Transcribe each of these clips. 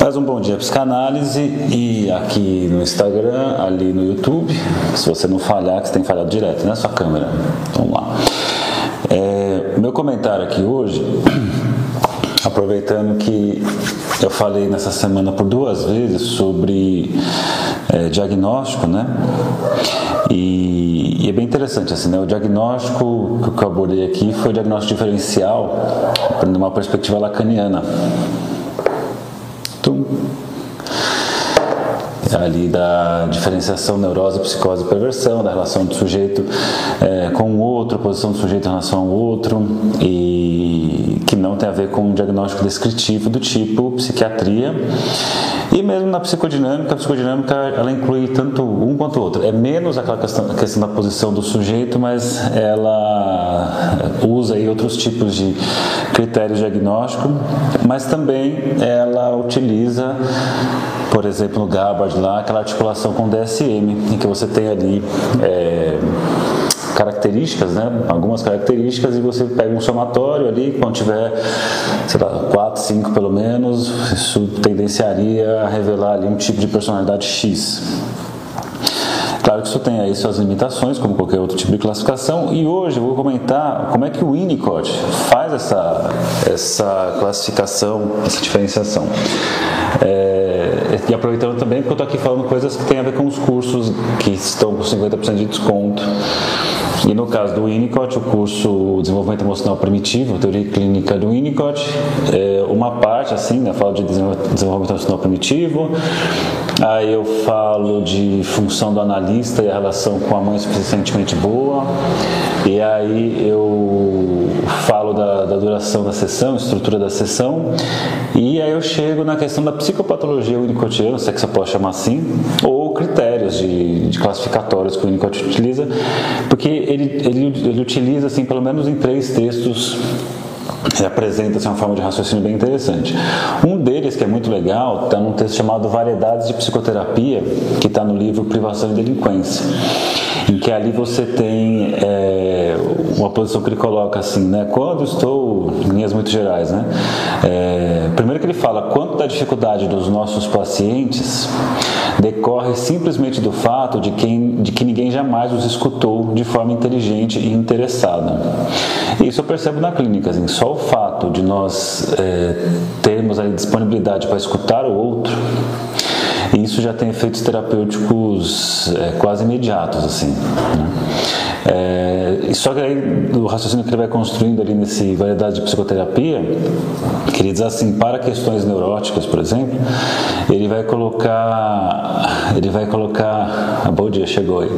Mais um bom dia psicanálise e aqui no Instagram, ali no YouTube. Se você não falhar, que você tem falhado direto, né? Sua câmera. Vamos lá. É, meu comentário aqui hoje, aproveitando que eu falei nessa semana por duas vezes sobre é, diagnóstico, né? E, e, é bem interessante assim, né? O diagnóstico que eu abordei aqui foi o diagnóstico diferencial, numa perspectiva lacaniana. Ali da diferenciação neurose, psicose e perversão, da relação do sujeito é, com o outro, posição do sujeito em relação ao outro, e que não tem a ver com um diagnóstico descritivo do tipo psiquiatria e mesmo na psicodinâmica, a psicodinâmica ela inclui tanto um quanto o outro. É menos aquela questão, questão da posição do sujeito, mas ela usa aí outros tipos de critérios diagnósticos, mas também ela utiliza, por exemplo, no Gabbard lá, aquela articulação com DSM, em que você tem ali é, características, né? Algumas características e você pega um somatório ali, quando tiver, sei lá, 4, 5 pelo menos, isso tendenciaria a revelar ali um tipo de personalidade X. Claro que isso tem aí suas limitações, como qualquer outro tipo de classificação, e hoje eu vou comentar como é que o Winnicott faz essa, essa classificação, essa diferenciação. É, e aproveitando também porque eu estou aqui falando coisas que têm a ver com os cursos que estão com 50% de desconto. E no caso do Winnicott, o curso Desenvolvimento Emocional Primitivo, Teoria Clínica do Winnicott, é uma parte, assim, né, falo de desenvolvimento emocional primitivo, aí eu falo de função do analista e a relação com a mãe suficientemente boa, e aí eu falo da, da duração da sessão, estrutura da sessão, e aí eu chego na questão da psicopatologia winnicottiana, se é que você pode chamar assim, ou critérios de, de classificatórios que o Winnicott utiliza, porque ele, ele, ele utiliza, assim, pelo menos em três textos apresenta assim, uma forma de raciocínio bem interessante. Um deles, que é muito legal, está num texto chamado Variedades de Psicoterapia, que está no livro Privação e Delinquência, em que ali você tem é, uma posição que ele coloca assim, né? Quando estou, em linhas muito gerais, né? É, primeiro que ele fala quanto da dificuldade dos nossos pacientes decorre simplesmente do fato de, quem, de que ninguém jamais os escutou de forma inteligente e interessada. Isso eu percebo na clínica, assim, só o fato de nós é, termos a disponibilidade para escutar o outro, isso já tem efeitos terapêuticos é, quase imediatos, assim. Né? É, só que aí o raciocínio que ele vai construindo ali nesse variedade de psicoterapia, que ele diz assim, para questões neuróticas, por exemplo, ele vai colocar, ele vai colocar, a bom dia chegou aí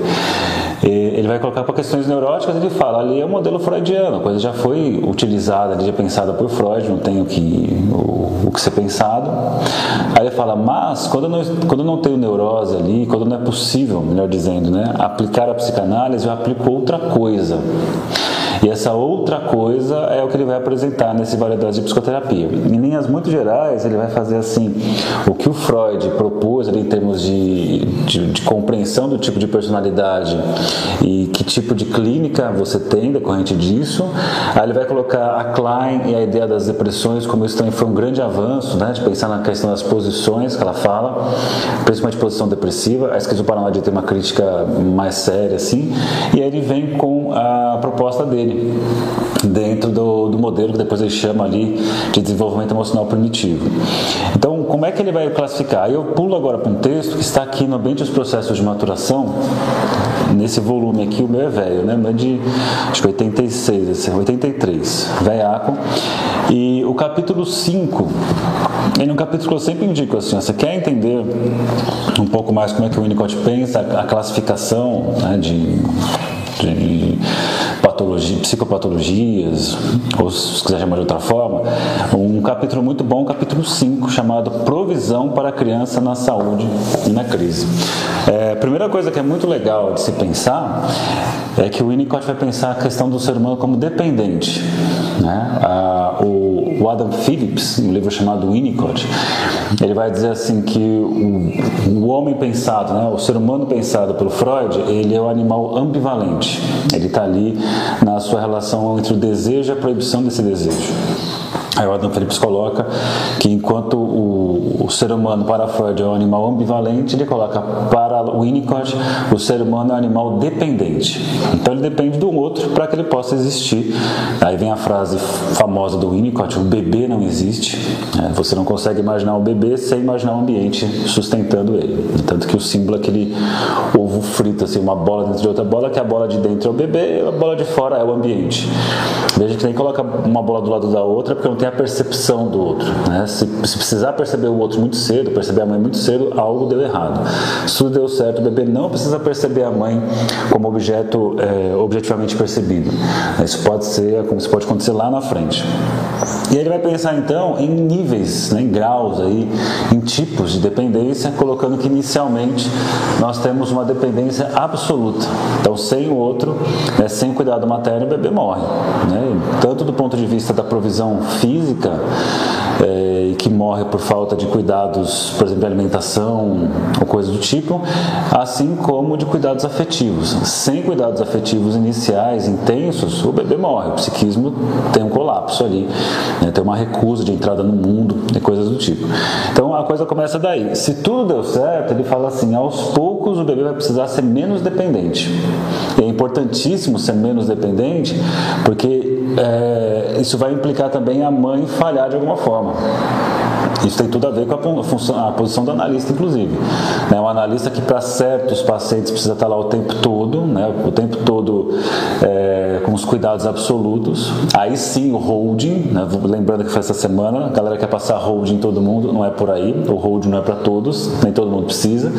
ele vai colocar para questões neuróticas, ele fala, ali é o modelo freudiano, a coisa já foi utilizada, já pensada por Freud, não tem o que, o, o, que ser pensado. Aí ele fala, mas quando eu, não, quando eu não tenho neurose ali, quando não é possível, melhor dizendo, né, aplicar a psicanálise, eu aplico outra coisa. E essa outra coisa é o que ele vai apresentar nesse variedade de psicoterapia. Em linhas muito gerais, ele vai fazer assim: o que o Freud propôs ali em termos de, de, de compreensão do tipo de personalidade e que tipo de clínica você tem decorrente disso. Aí ele vai colocar a Klein e a ideia das depressões, como isso também foi um grande avanço, né, de pensar na questão das posições que ela fala, principalmente posição depressiva. A esquizoparanoide tem uma crítica mais séria, assim. E aí ele vem com a proposta dele dentro do, do modelo que depois ele chama ali de desenvolvimento emocional primitivo. Então, como é que ele vai classificar? Eu pulo agora para um texto que está aqui no ambiente dos processos de maturação, nesse volume aqui, o meu é velho, né? é de acho que 86, 83, velhaco. E o capítulo 5, ele é um capítulo que eu sempre indico assim, você quer entender um pouco mais como é que o Winnicott pensa, a classificação né, de, de patologia, psicopatologias, ou se quiser chamar de outra forma, um capítulo muito bom, capítulo 5, chamado Provisão para a Criança na Saúde e na Crise. É, a primeira coisa que é muito legal de se pensar é que o Winnicott vai pensar a questão do ser humano como dependente. Né? A, o, o, Adam Phillips, um livro chamado Winnicott, ele vai dizer assim que o, o homem pensado, né, o ser humano pensado pelo Freud, ele é um animal ambivalente. Ele está ali na sua relação entre o desejo e a proibição desse desejo. Aí o Adam Phillips coloca que enquanto o, o, ser humano para Freud é um animal ambivalente, ele coloca para o Winnicott o ser humano é um animal dependente. Então ele depende do outro para que ele possa existir. Aí vem a frase famosa do Winnicott: o bebê não existe. É, você não consegue imaginar um bebê sem imaginar um ambiente sustentando ele. Tanto que o símbolo é aquele ovo frito, assim, uma bola dentro de outra bola, que a bola de dentro é o bebê, a bola de fora é o ambiente. Veja que nem coloca uma bola do lado da outra porque não tem a percepção do outro. Né? Se, se, precisar perceber o outro muito cedo, perceber a mãe muito cedo, algo deu errado. Se tudo deu certo, o bebê não precisa perceber a mãe como objeto é, objetivamente percebido. Isso pode ser, como isso pode acontecer lá na frente. E ele vai pensar então em níveis, né, em graus aí, em tipos de dependência, colocando que inicialmente nós temos uma dependência absoluta. Então, sem o outro, né, sem cuidado materno, o bebê morre. Né? Tanto do ponto de vista da provisão física, é, que morre por falta de cuidados, por exemplo, alimentação ou coisa do tipo, assim como de cuidados afetivos. Sem cuidados afetivos iniciais, intensos, o bebê morre, o psiquismo tem um colapso ali, né, tem uma recusa de entrada no mundo e coisas do tipo. Então a coisa começa daí. Se tudo deu certo, ele fala assim: aos poucos o bebê vai precisar ser menos dependente. E é importantíssimo ser menos dependente, porque é, isso vai implicar também a mãe falhar de alguma forma. Isso tem tudo a ver com a, função, a posição do analista, inclusive. Né? Um analista que para certos pacientes precisa estar lá o tempo todo, né? o tempo todo é, com os cuidados absolutos. Aí sim o holding, né? lembrando que foi essa semana, a galera quer passar holding em todo mundo, não é por aí, o holding não é para todos, nem todo mundo precisa.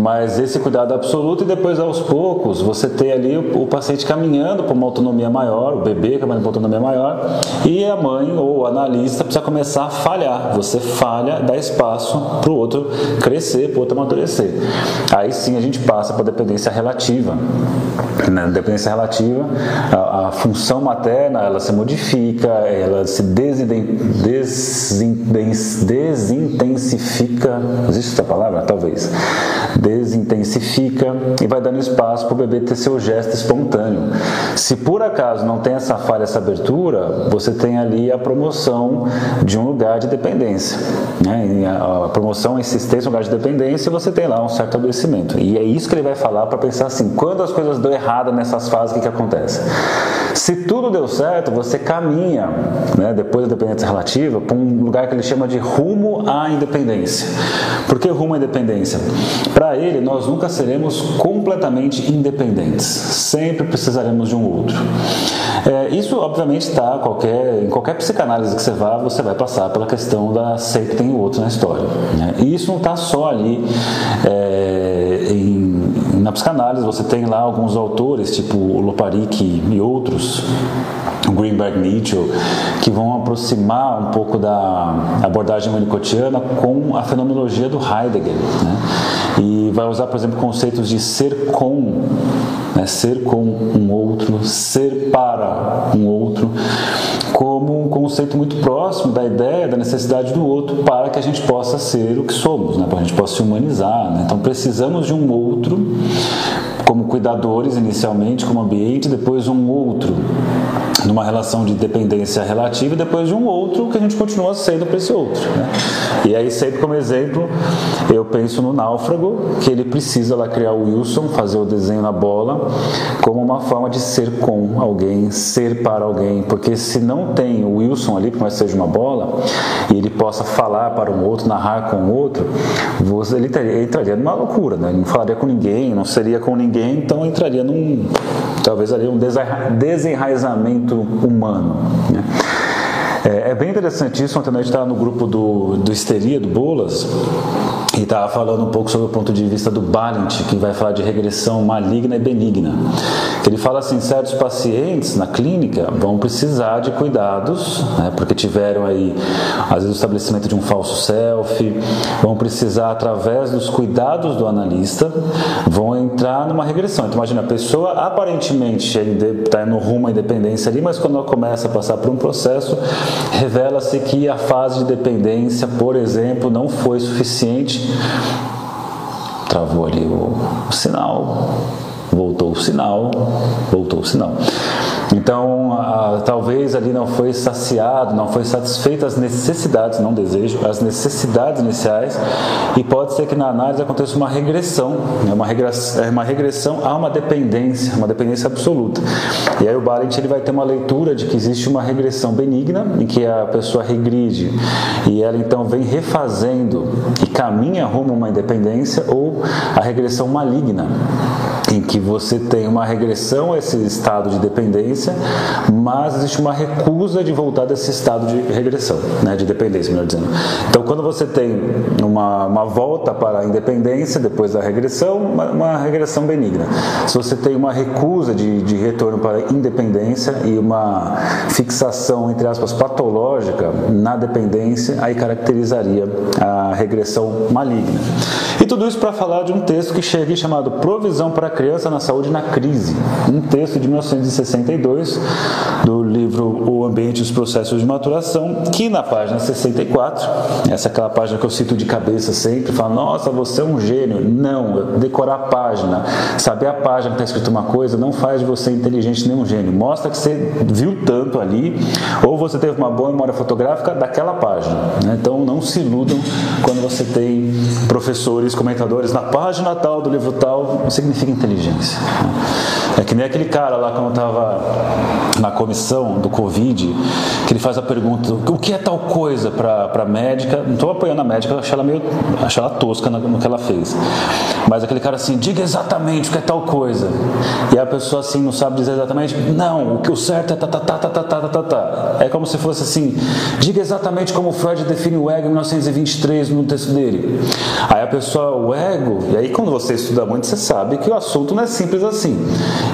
Mas esse cuidado absoluto e depois aos poucos você ter ali o, o paciente caminhando para uma autonomia maior, o bebê caminhando para uma autonomia maior e a mãe ou o analista precisa começar a falhar. Você falha, dá espaço para o outro crescer, para o outro amadurecer. Aí sim a gente passa para a dependência relativa. Na dependência relativa, a, a, função materna ela se modifica, ela se desintensifica. Existe essa palavra? Talvez desintensifica e vai dando espaço para o bebê ter seu gesto espontâneo. Se por acaso não tem essa falha, essa abertura, você tem ali a promoção de um lugar de dependência. Né? A promoção, a insistência, um lugar de dependência, você tem lá um certo adoecimento. E é isso que ele vai falar para pensar assim: quando as coisas dão errado nessas fases, o que, que acontece? Se tudo deu certo, você caminha, né, depois da dependência relativa, para um lugar que ele chama de rumo à independência. Por que rumo à independência? Para ele, nós nunca seremos completamente independentes. Sempre precisaremos de um outro. É, isso, obviamente, está qualquer, em qualquer psicanálise que você vá, você vai passar pela questão da sei que tem o outro na história. Né? E isso não está só ali é, em, na psicanálise, você tem lá alguns autores, tipo Loparik e outros, Greenberg Mitchell, que vão aproximar um pouco da abordagem manicotiana com a fenomenologia do Heidegger. Né? E vai usar, por exemplo, conceitos de ser com, né? ser com um outro, ser para um outro, como um conceito muito próximo da ideia da necessidade do outro para que a gente possa ser o que somos, né? para a gente possa se humanizar. Né? Então precisamos de um outro como cuidadores inicialmente, como ambiente, depois um outro numa relação de dependência relativa e depois de um outro que a gente continua sendo para esse outro. Né? E aí, sempre como exemplo, eu penso no náufrago, que ele precisa lá criar o Wilson, fazer o desenho na bola, como uma forma de ser com alguém, ser para alguém, porque se não tem o Wilson ali, por mais que seja uma bola, e ele possa falar para um outro, narrar com o outro, você, ele entraria numa loucura, né? ele não falaria com ninguém, não seria com ninguém, então entraria num, talvez ali um desenraizamento humano. Né? É, é, bem interessante isso. Ontem a gente estava no grupo do, do Histeria, do Bolas, e estava falando um pouco sobre o ponto de vista do Balint, que vai falar de regressão maligna e benigna. Ele fala assim: certos pacientes na clínica vão precisar de cuidados, né, porque tiveram aí, às vezes, o estabelecimento de um falso self, vão precisar, através dos cuidados do analista, vão entrar numa regressão. Então, imagina, a pessoa aparentemente está no rumo à independência ali, mas quando ela começa a passar por um processo, revela-se que a fase de dependência, por exemplo, não foi suficiente. Travou ali o, o sinal, voltou o sinal, voltou o sinal. Então, talvez ali não foi saciado, não foi satisfeito as necessidades, não desejo, as necessidades iniciais, e pode ser que na análise aconteça uma regressão, né? uma, regressão, é uma regressão a uma dependência, uma dependência absoluta. E aí o Balint ele vai ter uma leitura de que existe uma regressão benigna, em que a pessoa regride e ela então vem refazendo e caminha rumo a uma independência, ou a regressão maligna, em que você tem uma regressão a esse estado de dependência, mas existe uma recusa de voltar desse estado de regressão, né, de dependência, melhor dizendo. Então, quando você tem uma, uma volta para a independência depois da regressão, uma, uma regressão benigna. Se você tem uma recusa de, de retorno para a independência e uma fixação, entre aspas, patológica na dependência, aí caracterizaria a regressão maligna. E tudo isso para falar de um texto que chega chamado Provisão para a Criança na Saúde na Crise, um texto de 1962 do livro O Ambiente e os Processos de Maturação, que na página 64, essa é aquela página que eu cito de cabeça sempre, fala, nossa, você é um gênio. Não, decorar a página, saber a página que está escrito uma coisa, não faz de você inteligente nem um gênio. Mostra que você viu tanto ali, ou você teve uma boa memória fotográfica daquela página. Né? Então não se iludam quando você tem professores, comentadores na página tal do livro tal, não significa inteligência. É que nem aquele cara lá quando estava na comissão do Covid, que ele faz a pergunta: o que é tal coisa para a médica? Não estou apoiando a médica, eu achei ela meio achei ela tosca no que ela fez. Mas aquele cara assim, diga exatamente o que é tal coisa. E a pessoa assim não sabe dizer exatamente, não, o que o certo é tá, tá, tá, tá, tá, tá, tá, tá. É como se fosse assim, diga exatamente como Freud define o ego em 1923 no texto dele. Aí a pessoa, o ego, e aí quando você estuda muito, você sabe que o assunto não é simples assim.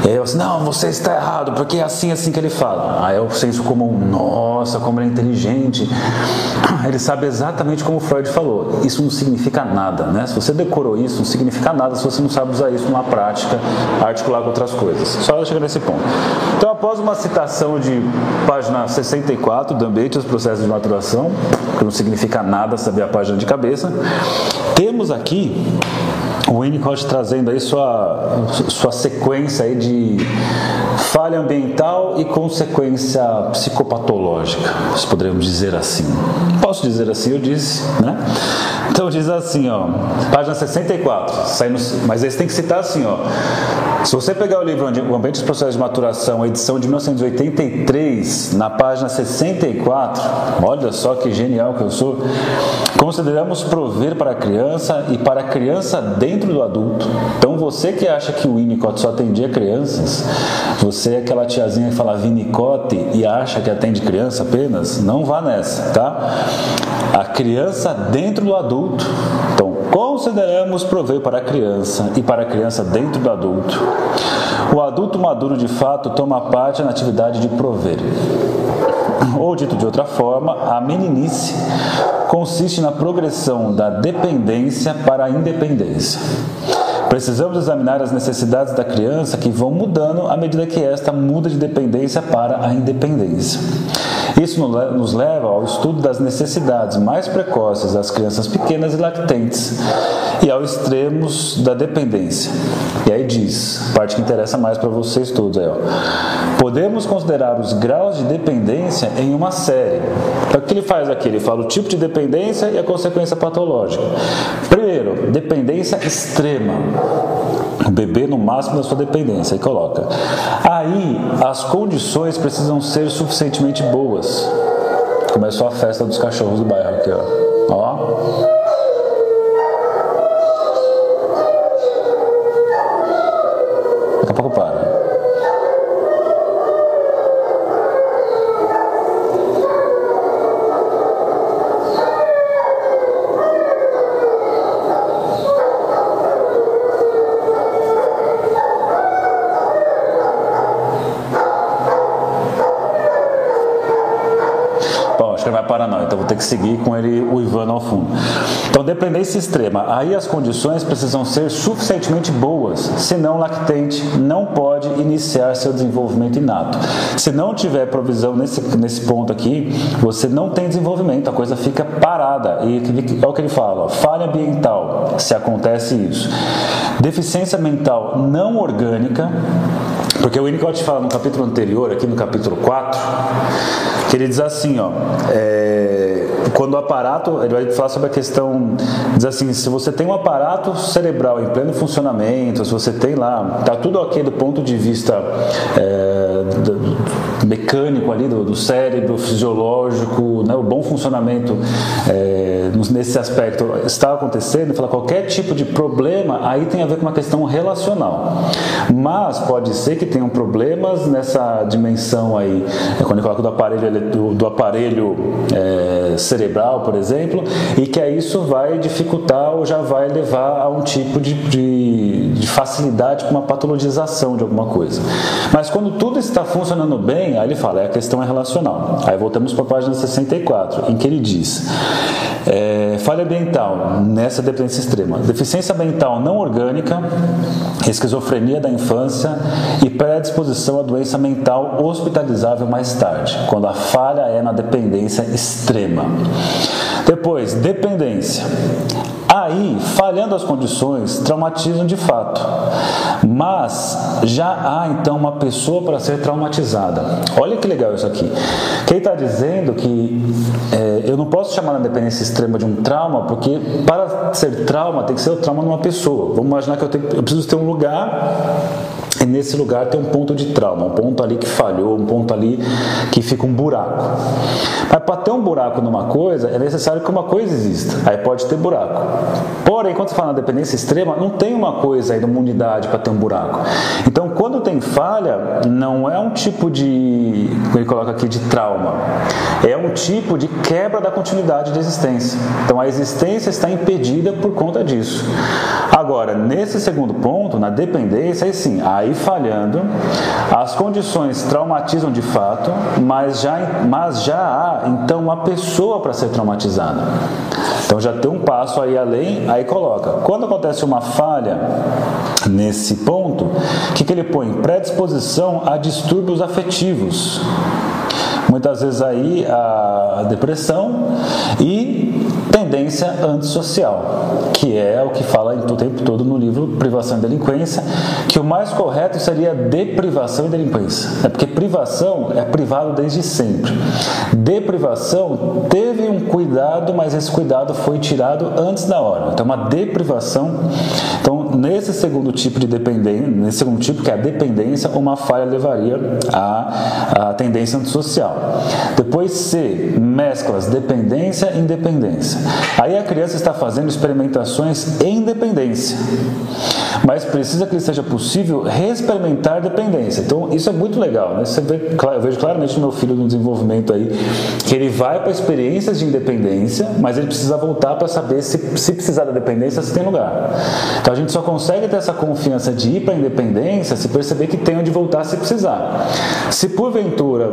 E aí eu assim, não, você está errado, porque é assim, assim que ele fala. Aí é o senso comum, nossa, como ele é inteligente. Ele sabe exatamente como Freud falou. Isso não significa nada, né? Se você decorou isso, não significa nada se você não sabe usar isso numa prática, articular com outras coisas. Só chegar nesse ponto. Então, após uma citação de página 64 do ambiente dos processos de maturação, que não significa nada saber a página de cabeça, temos aqui o Winnicott trazendo aí sua, sua sequência aí de falha ambiental e consequência psicopatológica, se poderíamos dizer assim. Posso dizer assim, eu disse, né? Então diz assim, ó, página 64, saindo, mas eles têm que citar assim, ó. Se você pegar o livro O Ambiente dos Processos de Maturação, edição de 1983, na página 64, olha só que genial que eu sou. Consideramos prover para a criança e para a criança dentro do adulto. Então você que acha que o Winnicott só atendia crianças, você é aquela tiazinha que fala Winnicott e acha que atende criança apenas, não vá nessa, tá? A criança dentro do adulto. Então, consideramos prover para a criança e para a criança dentro do adulto. O adulto maduro de fato toma parte na atividade de prover. Ou dito de outra forma, a meninice consiste na progressão da dependência para a independência. Precisamos examinar as necessidades da criança que vão mudando à medida que esta muda de dependência para a independência. Isso nos leva ao estudo das necessidades mais precoces das crianças pequenas e lactentes e aos extremos da dependência. E diz, parte que interessa mais para vocês todos aí, ó. Podemos considerar os graus de dependência em uma série. Então, o que ele faz aqui? Ele fala o tipo de dependência e a consequência patológica. Primeiro, dependência extrema o bebê no máximo da sua dependência e coloca. Aí as condições precisam ser suficientemente boas. Começou a festa dos cachorros do bairro aqui, ó. ó. Paranoia, então vou ter que seguir com ele uivando ao fundo. Então, dependência extrema. Aí as condições precisam ser suficientemente boas, senão o lactente não pode iniciar seu desenvolvimento inato. Se não tiver provisão nesse, nesse ponto aqui, você não tem desenvolvimento, a coisa fica parada. E é o que ele fala: ó, falha ambiental, se acontece isso. Deficiência mental não orgânica, porque o Winnicott fala no capítulo anterior, aqui no capítulo 4, que ele diz assim, ó, é, quando o aparato, ele vai falar sobre a questão, diz assim, se você tem um aparato cerebral em pleno funcionamento, se você tem lá, tá tudo ok do ponto de vista é, do, mecânico ali do, do, cérebro, fisiológico, né, o bom funcionamento é, nesse aspecto está acontecendo, fala qualquer tipo de problema, aí tem a ver com uma questão relacional. Mas pode ser que tenham problemas nessa dimensão aí, é, quando ele coloca do aparelho, do, do aparelho é, cerebral, por exemplo, e que aí isso vai dificultar ou já vai levar a um tipo de, de, de facilidade com uma patologização de alguma coisa. Mas quando tudo está funcionando bem, aí ele fala, é a questão é relacional. Aí voltamos para a página 64, em que ele diz: é, falha ambiental nessa dependência extrema, deficiência mental não orgânica, esquizofrenia da infância e predisposição à doença mental hospitalizável mais tarde, quando a falha é na dependência extrema. Depois, dependência. Aí, falhando as condições, traumatizam de fato. Mas já há então uma pessoa para ser traumatizada. Olha que legal isso aqui. Quem está dizendo que é, eu não posso chamar a dependência extrema de um trauma, porque para ser trauma tem que ser o trauma numa pessoa. Vamos imaginar que eu, tenho, eu preciso ter um lugar nesse lugar tem um ponto de trauma, um ponto ali que falhou, um ponto ali que fica um buraco. Mas para ter um buraco numa coisa, é necessário que uma coisa exista. Aí pode ter buraco. Porém, quando você fala na dependência extrema, não tem uma coisa aí, uma unidade para ter um buraco. Então, quando tem falha, não é um tipo de, ele coloca aqui, de trauma. É um tipo de quebra da continuidade de existência. Então, a existência está impedida por conta disso. Agora, nesse segundo ponto, na dependência, aí sim, aí falhando, as condições traumatizam de fato, mas já, mas já há então uma pessoa para ser traumatizada. Então já tem um passo aí além, aí coloca. Quando acontece uma falha nesse ponto, o que, que ele põe? Predisposição a distúrbios afetivos. Muitas vezes aí a depressão e tendência antissocial, que é o que fala o tempo todo no livro Privação e Delinquência, que o mais correto seria deprivação e delinquência. É porque privação é privado desde sempre. Deprivação teve um cuidado, mas esse cuidado foi tirado antes da hora. Então, uma deprivação. Então, nesse segundo tipo de dependência, nesse segundo tipo, que é a dependência, uma falha levaria à, à tendência antissocial. Depois, C, mesclas dependência e independência. Aí a criança está fazendo experimentações em dependência, mas precisa que seja possível reexperimentar dependência. Então isso é muito legal, né? Você vê, eu vejo claramente no meu filho no desenvolvimento aí que ele vai para experiências de independência, mas ele precisa voltar para saber se, se precisar da dependência se tem lugar. Então a gente só consegue ter essa confiança de ir para a independência se perceber que tem onde voltar se precisar. Se porventura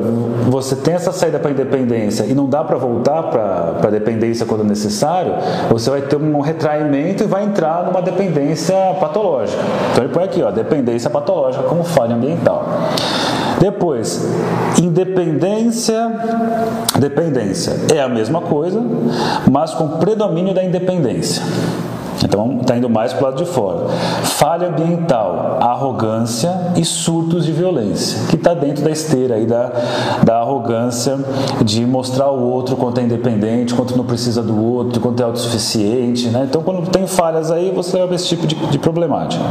você tem essa saída para a independência e não dá para voltar para a dependência quando necessário necessário, você vai ter um retraimento e vai entrar numa dependência patológica. Então ele põe aqui, ó, dependência patológica como falha ambiental. Depois, independência, dependência é a mesma coisa, mas com predomínio da independência. Então está indo mais para o lado de fora. Falha ambiental, arrogância e surtos de violência, que está dentro da esteira aí da, da arrogância de mostrar ao outro quanto é independente, quanto não precisa do outro, quanto é autossuficiente. Né? Então quando tem falhas aí, você leva esse tipo de, de problemática.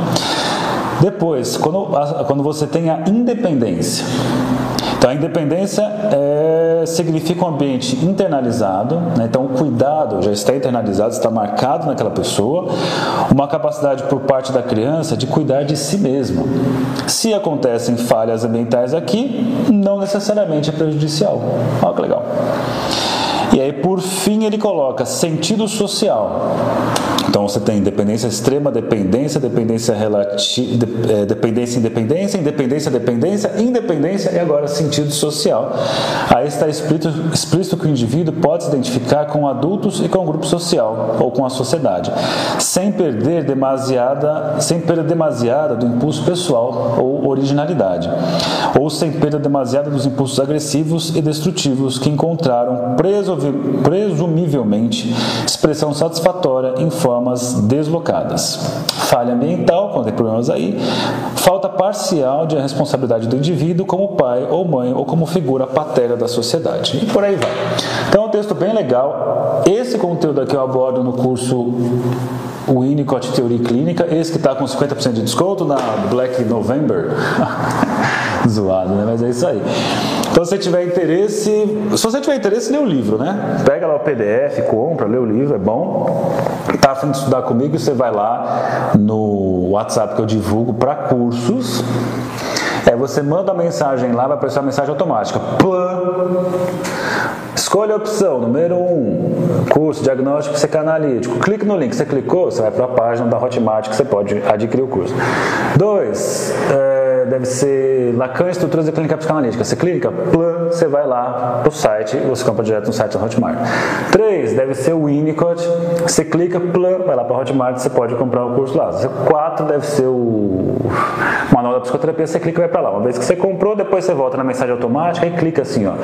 Depois, quando, quando você tem a independência, então, a independência é, significa um ambiente internalizado, né? então o cuidado já está internalizado, está marcado naquela pessoa, uma capacidade por parte da criança de cuidar de si mesma. Se acontecem falhas ambientais aqui, não necessariamente é prejudicial. Olha que legal. E aí, por fim, ele coloca sentido social. Então você tem dependência extrema, dependência, dependência relativa, de, é, dependência, independência, independência, dependência, independência e agora sentido social. Aí está explícito, explícito que o indivíduo pode se identificar com adultos e com o grupo social ou com a sociedade, sem perder demasiada, sem perda demasiada do impulso pessoal ou originalidade, ou sem perda demasiada dos impulsos agressivos e destrutivos que encontraram presumivelmente expressão satisfatória em forma formas deslocadas. Falha ambiental, quando tem problemas aí. Falta parcial de responsabilidade do indivíduo como pai ou mãe ou como figura paterna da sociedade. E por aí vai. Então é um texto bem legal. Esse conteúdo aqui eu abordo no curso Winnicott Teoria Clínica, esse que está com 50% de desconto na Black November. Zoado, né? Mas é isso aí. Então, se você tiver interesse, se você tiver interesse, lê o livro, né? Pega lá o PDF, compra, lê o livro, é bom. Tá afim de estudar comigo, você vai lá no WhatsApp que eu divulgo para cursos. É, você manda a mensagem lá, vai aparecer uma mensagem automática. Plã. Escolha a opção número 1, um, curso diagnóstico psicanalítico. Clique no link. Você clicou, você vai para a página da Hotmart que você pode adquirir o curso. 2. É, deve ser Lacan Estruturas de Clínica Psicanalítica. Você clica, plum, você vai lá pro site você compra direto no site da Hotmart. 3, deve ser o Winnicott. Você clica, plum, vai lá para Hotmart, você pode comprar o curso lá. 4 deve ser o Manual da Psicoterapia, você clica e vai para lá. Uma vez que você comprou, depois você volta na mensagem automática e clica assim, ó.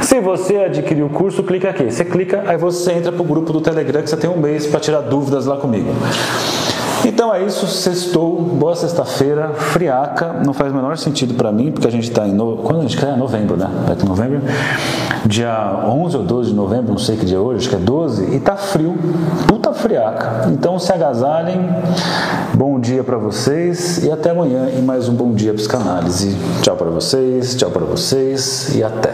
Se você adquiriu o curso, clica aqui. Você clica, aí você entra pro grupo do Telegram que você tem um mês para tirar dúvidas lá comigo. Então é isso, sextou, boa sexta-feira, friaca, não faz o menor sentido para mim, porque a gente está em. No... Quando a gente quer? É novembro, né? Daqui é novembro. Dia 11 ou 12 de novembro, não sei que dia é hoje, acho que é 12, e tá frio, puta friaca. Então se agasalhem, bom dia para vocês e até amanhã em mais um Bom Dia Psicanálise. Tchau para vocês, tchau para vocês e até.